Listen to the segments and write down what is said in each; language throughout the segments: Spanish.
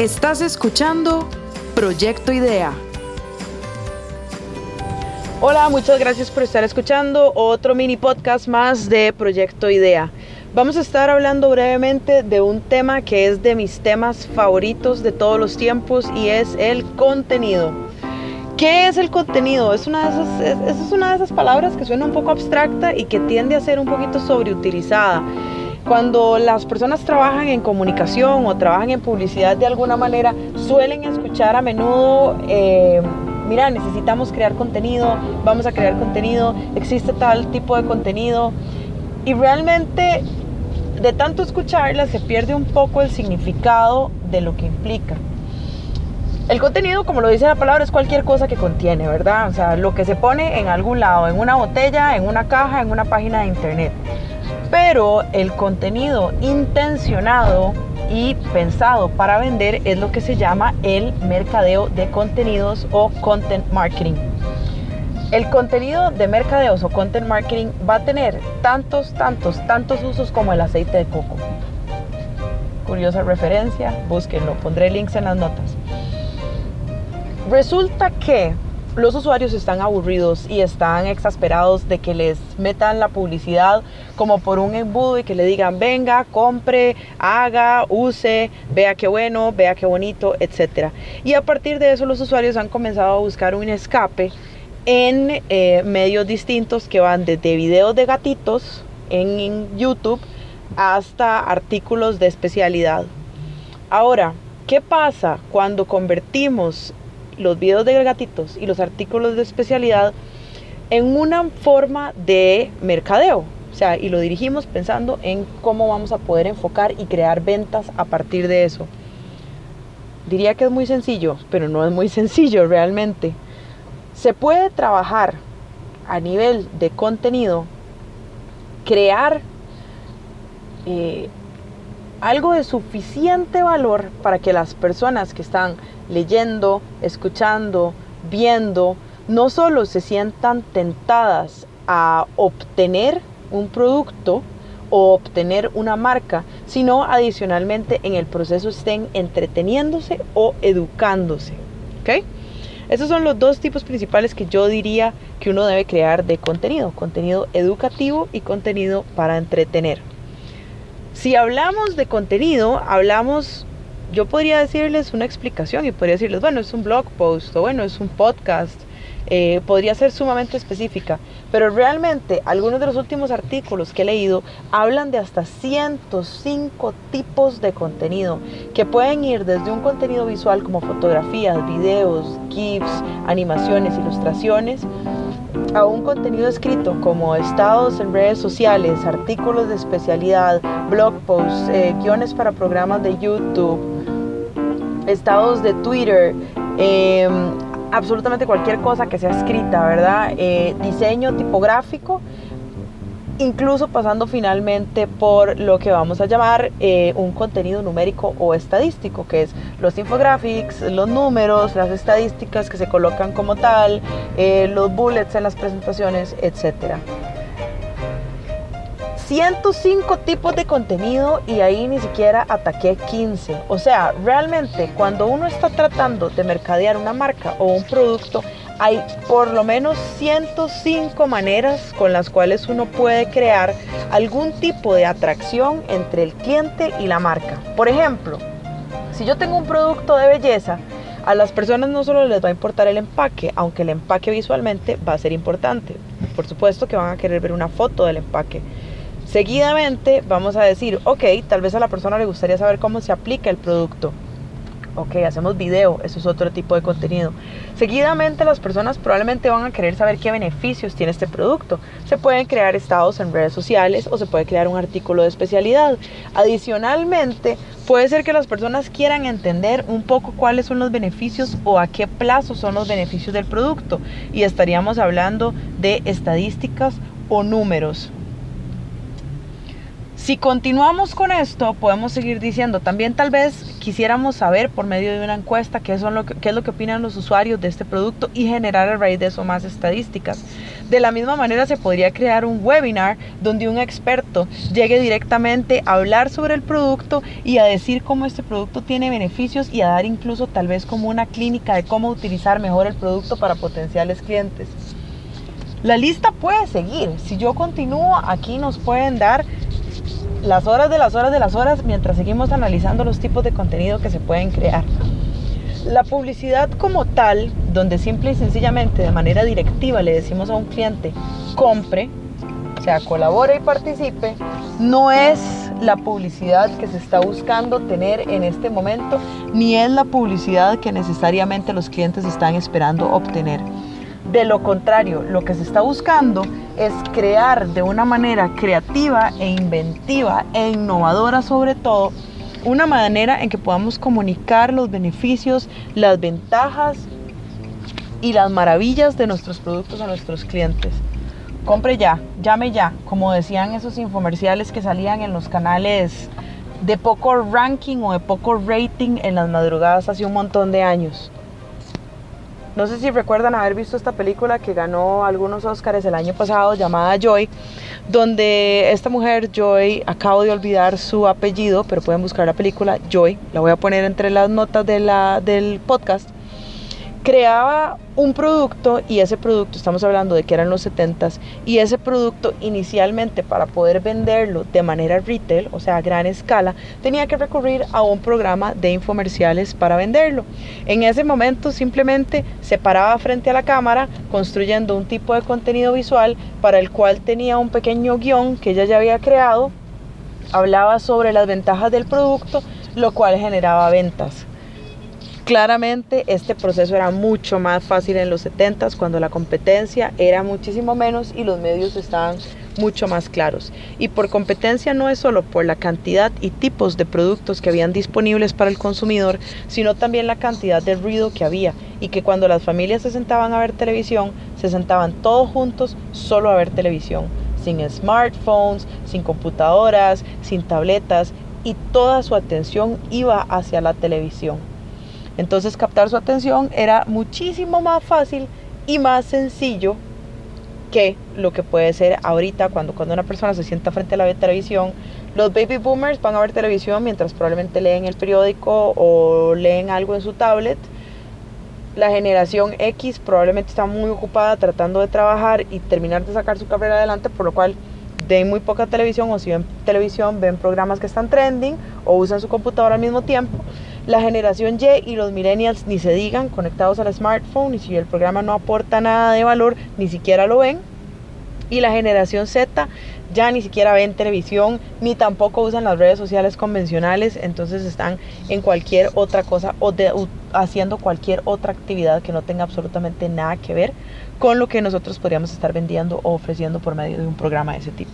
Estás escuchando Proyecto Idea. Hola, muchas gracias por estar escuchando otro mini podcast más de Proyecto Idea. Vamos a estar hablando brevemente de un tema que es de mis temas favoritos de todos los tiempos y es el contenido. ¿Qué es el contenido? Es una, de esas, es una de esas palabras que suena un poco abstracta y que tiende a ser un poquito sobreutilizada. Cuando las personas trabajan en comunicación o trabajan en publicidad de alguna manera, suelen escuchar a menudo, eh, mira, necesitamos crear contenido, vamos a crear contenido, existe tal tipo de contenido. Y realmente de tanto escucharla se pierde un poco el significado de lo que implica. El contenido, como lo dice la palabra, es cualquier cosa que contiene, ¿verdad? O sea, lo que se pone en algún lado, en una botella, en una caja, en una página de internet pero el contenido intencionado y pensado para vender es lo que se llama el mercadeo de contenidos o content marketing. El contenido de mercadeos o content marketing va a tener tantos, tantos, tantos usos como el aceite de coco. Curiosa referencia, búsquenlo, pondré links en las notas. Resulta que los usuarios están aburridos y están exasperados de que les metan la publicidad como por un embudo y que le digan venga, compre, haga, use, vea qué bueno, vea qué bonito, etc. Y a partir de eso los usuarios han comenzado a buscar un escape en eh, medios distintos que van desde videos de gatitos en YouTube hasta artículos de especialidad. Ahora, ¿qué pasa cuando convertimos los videos de gatitos y los artículos de especialidad en una forma de mercadeo. O sea, y lo dirigimos pensando en cómo vamos a poder enfocar y crear ventas a partir de eso. Diría que es muy sencillo, pero no es muy sencillo realmente. Se puede trabajar a nivel de contenido, crear eh, algo de suficiente valor para que las personas que están leyendo, escuchando, viendo, no solo se sientan tentadas a obtener un producto o obtener una marca, sino adicionalmente en el proceso estén entreteniéndose o educándose. ¿Ok? Esos son los dos tipos principales que yo diría que uno debe crear de contenido, contenido educativo y contenido para entretener. Si hablamos de contenido, hablamos yo podría decirles una explicación y podría decirles, bueno, es un blog post o bueno, es un podcast. Eh, podría ser sumamente específica, pero realmente algunos de los últimos artículos que he leído hablan de hasta 105 tipos de contenido que pueden ir desde un contenido visual como fotografías, videos, GIFs, animaciones, ilustraciones, a un contenido escrito como estados en redes sociales, artículos de especialidad, blog posts, eh, guiones para programas de YouTube, estados de Twitter, em, absolutamente cualquier cosa que sea escrita, ¿verdad? Eh, diseño tipográfico, incluso pasando finalmente por lo que vamos a llamar eh, un contenido numérico o estadístico, que es los infographics, los números, las estadísticas que se colocan como tal, eh, los bullets en las presentaciones, etcétera. 105 tipos de contenido y ahí ni siquiera ataqué 15. O sea, realmente cuando uno está tratando de mercadear una marca o un producto, hay por lo menos 105 maneras con las cuales uno puede crear algún tipo de atracción entre el cliente y la marca. Por ejemplo, si yo tengo un producto de belleza, a las personas no solo les va a importar el empaque, aunque el empaque visualmente va a ser importante. Por supuesto que van a querer ver una foto del empaque Seguidamente vamos a decir, ok, tal vez a la persona le gustaría saber cómo se aplica el producto. Ok, hacemos video, eso es otro tipo de contenido. Seguidamente las personas probablemente van a querer saber qué beneficios tiene este producto. Se pueden crear estados en redes sociales o se puede crear un artículo de especialidad. Adicionalmente, puede ser que las personas quieran entender un poco cuáles son los beneficios o a qué plazo son los beneficios del producto. Y estaríamos hablando de estadísticas o números. Si continuamos con esto, podemos seguir diciendo, también tal vez quisiéramos saber por medio de una encuesta qué, son lo qué es lo que opinan los usuarios de este producto y generar a raíz de eso más estadísticas. De la misma manera se podría crear un webinar donde un experto llegue directamente a hablar sobre el producto y a decir cómo este producto tiene beneficios y a dar incluso tal vez como una clínica de cómo utilizar mejor el producto para potenciales clientes. La lista puede seguir. Si yo continúo, aquí nos pueden dar las horas de las horas de las horas mientras seguimos analizando los tipos de contenido que se pueden crear. La publicidad como tal, donde simple y sencillamente de manera directiva le decimos a un cliente, compre, o sea, colabore y participe, no es la publicidad que se está buscando tener en este momento, ni es la publicidad que necesariamente los clientes están esperando obtener. De lo contrario, lo que se está buscando es crear de una manera creativa e inventiva e innovadora sobre todo una manera en que podamos comunicar los beneficios, las ventajas y las maravillas de nuestros productos a nuestros clientes. Compre ya, llame ya, como decían esos infomerciales que salían en los canales de poco ranking o de poco rating en las madrugadas hace un montón de años. No sé si recuerdan haber visto esta película que ganó algunos Oscars el año pasado llamada Joy, donde esta mujer, Joy, acabo de olvidar su apellido, pero pueden buscar la película Joy, la voy a poner entre las notas del podcast creaba un producto y ese producto, estamos hablando de que eran los 70s, y ese producto inicialmente para poder venderlo de manera retail, o sea, a gran escala, tenía que recurrir a un programa de infomerciales para venderlo. En ese momento simplemente se paraba frente a la cámara construyendo un tipo de contenido visual para el cual tenía un pequeño guion que ella ya había creado, hablaba sobre las ventajas del producto, lo cual generaba ventas. Claramente este proceso era mucho más fácil en los 70s cuando la competencia era muchísimo menos y los medios estaban mucho más claros. Y por competencia no es solo por la cantidad y tipos de productos que habían disponibles para el consumidor, sino también la cantidad de ruido que había y que cuando las familias se sentaban a ver televisión, se sentaban todos juntos solo a ver televisión, sin smartphones, sin computadoras, sin tabletas y toda su atención iba hacia la televisión. Entonces captar su atención era muchísimo más fácil y más sencillo que lo que puede ser ahorita cuando, cuando una persona se sienta frente a la televisión. Los baby boomers van a ver televisión mientras probablemente leen el periódico o leen algo en su tablet. La generación X probablemente está muy ocupada tratando de trabajar y terminar de sacar su carrera adelante, por lo cual ven muy poca televisión o si ven televisión ven programas que están trending o usan su computadora al mismo tiempo. La generación Y y los millennials ni se digan, conectados al smartphone y si el programa no aporta nada de valor, ni siquiera lo ven. Y la generación Z ya ni siquiera ven televisión, ni tampoco usan las redes sociales convencionales, entonces están en cualquier otra cosa o haciendo cualquier otra actividad que no tenga absolutamente nada que ver con lo que nosotros podríamos estar vendiendo o ofreciendo por medio de un programa de ese tipo.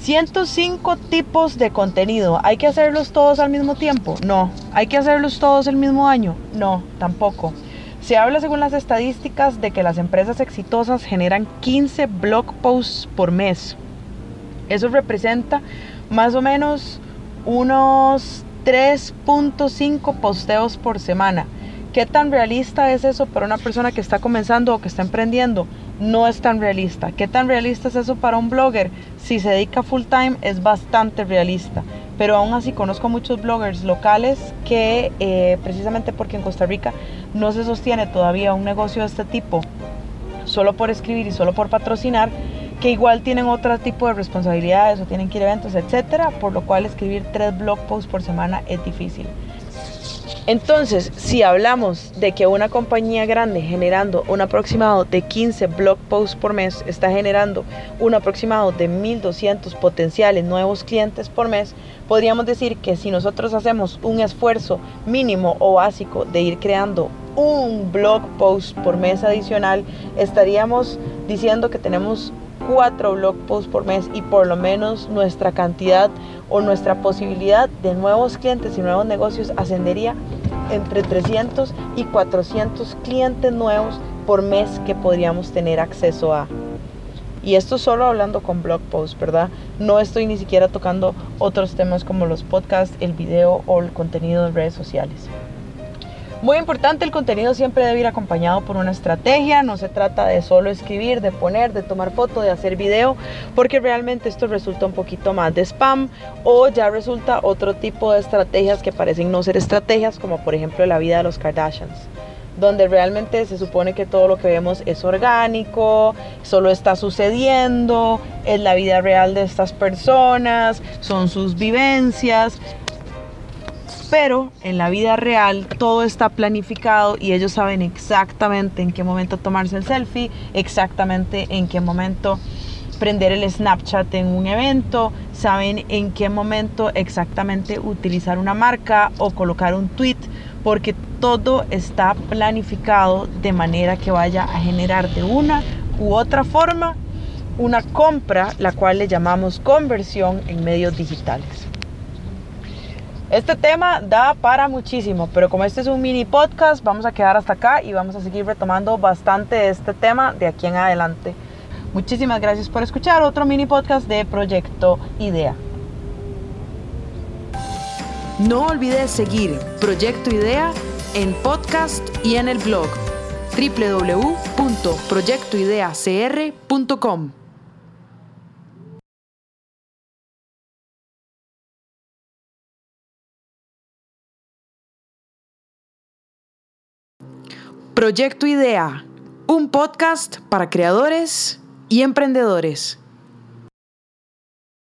105 tipos de contenido. ¿Hay que hacerlos todos al mismo tiempo? No. ¿Hay que hacerlos todos el mismo año? No, tampoco. Se habla según las estadísticas de que las empresas exitosas generan 15 blog posts por mes. Eso representa más o menos unos 3.5 posteos por semana. ¿Qué tan realista es eso para una persona que está comenzando o que está emprendiendo? No es tan realista. ¿Qué tan realista es eso para un blogger? Si se dedica full time es bastante realista. Pero aún así conozco muchos bloggers locales que eh, precisamente porque en Costa Rica no se sostiene todavía un negocio de este tipo, solo por escribir y solo por patrocinar, que igual tienen otro tipo de responsabilidades o tienen que ir a eventos, etcétera, por lo cual escribir tres blog posts por semana es difícil. Entonces, si hablamos de que una compañía grande generando un aproximado de 15 blog posts por mes está generando un aproximado de 1.200 potenciales nuevos clientes por mes, podríamos decir que si nosotros hacemos un esfuerzo mínimo o básico de ir creando un blog post por mes adicional, estaríamos diciendo que tenemos cuatro blog posts por mes y por lo menos nuestra cantidad o nuestra posibilidad de nuevos clientes y nuevos negocios ascendería entre 300 y 400 clientes nuevos por mes que podríamos tener acceso a. Y esto solo hablando con blog posts, ¿verdad? No estoy ni siquiera tocando otros temas como los podcasts, el video o el contenido de redes sociales. Muy importante, el contenido siempre debe ir acompañado por una estrategia, no se trata de solo escribir, de poner, de tomar foto, de hacer video, porque realmente esto resulta un poquito más de spam o ya resulta otro tipo de estrategias que parecen no ser estrategias, como por ejemplo la vida de los Kardashians donde realmente se supone que todo lo que vemos es orgánico, solo está sucediendo, es la vida real de estas personas, son sus vivencias, pero en la vida real todo está planificado y ellos saben exactamente en qué momento tomarse el selfie, exactamente en qué momento prender el Snapchat en un evento, saben en qué momento exactamente utilizar una marca o colocar un tweet, porque todo está planificado de manera que vaya a generar de una u otra forma una compra, la cual le llamamos conversión en medios digitales. Este tema da para muchísimo, pero como este es un mini podcast, vamos a quedar hasta acá y vamos a seguir retomando bastante este tema de aquí en adelante. Muchísimas gracias por escuchar otro mini podcast de Proyecto Idea. No olvides seguir Proyecto Idea en podcast y en el blog www.proyectoideacr.com. Proyecto Idea, un podcast para creadores y emprendedores.